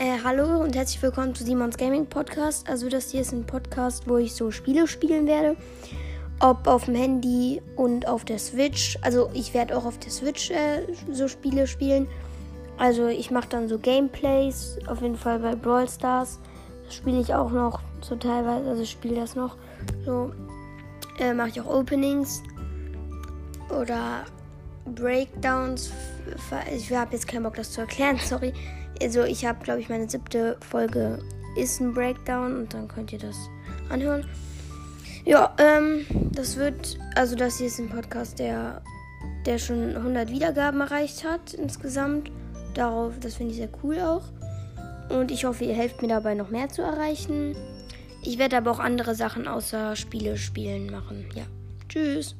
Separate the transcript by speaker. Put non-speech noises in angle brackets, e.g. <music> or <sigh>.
Speaker 1: Äh, hallo und herzlich willkommen zu Simons Gaming Podcast. Also das hier ist ein Podcast, wo ich so Spiele spielen werde. Ob auf dem Handy und auf der Switch. Also ich werde auch auf der Switch äh, so Spiele spielen. Also ich mache dann so Gameplays, auf jeden Fall bei Brawl Stars. Das spiele ich auch noch so teilweise, also ich spiele das noch. So äh, mache ich auch Openings oder Breakdowns. Ich habe jetzt keinen Bock, das zu erklären, <laughs> sorry. Also ich habe, glaube ich, meine siebte Folge ist ein Breakdown und dann könnt ihr das anhören. Ja, ähm, das wird, also das hier ist ein Podcast, der, der schon 100 Wiedergaben erreicht hat insgesamt. Darauf, das finde ich sehr cool auch. Und ich hoffe, ihr helft mir dabei noch mehr zu erreichen. Ich werde aber auch andere Sachen außer Spiele spielen machen. Ja. Tschüss.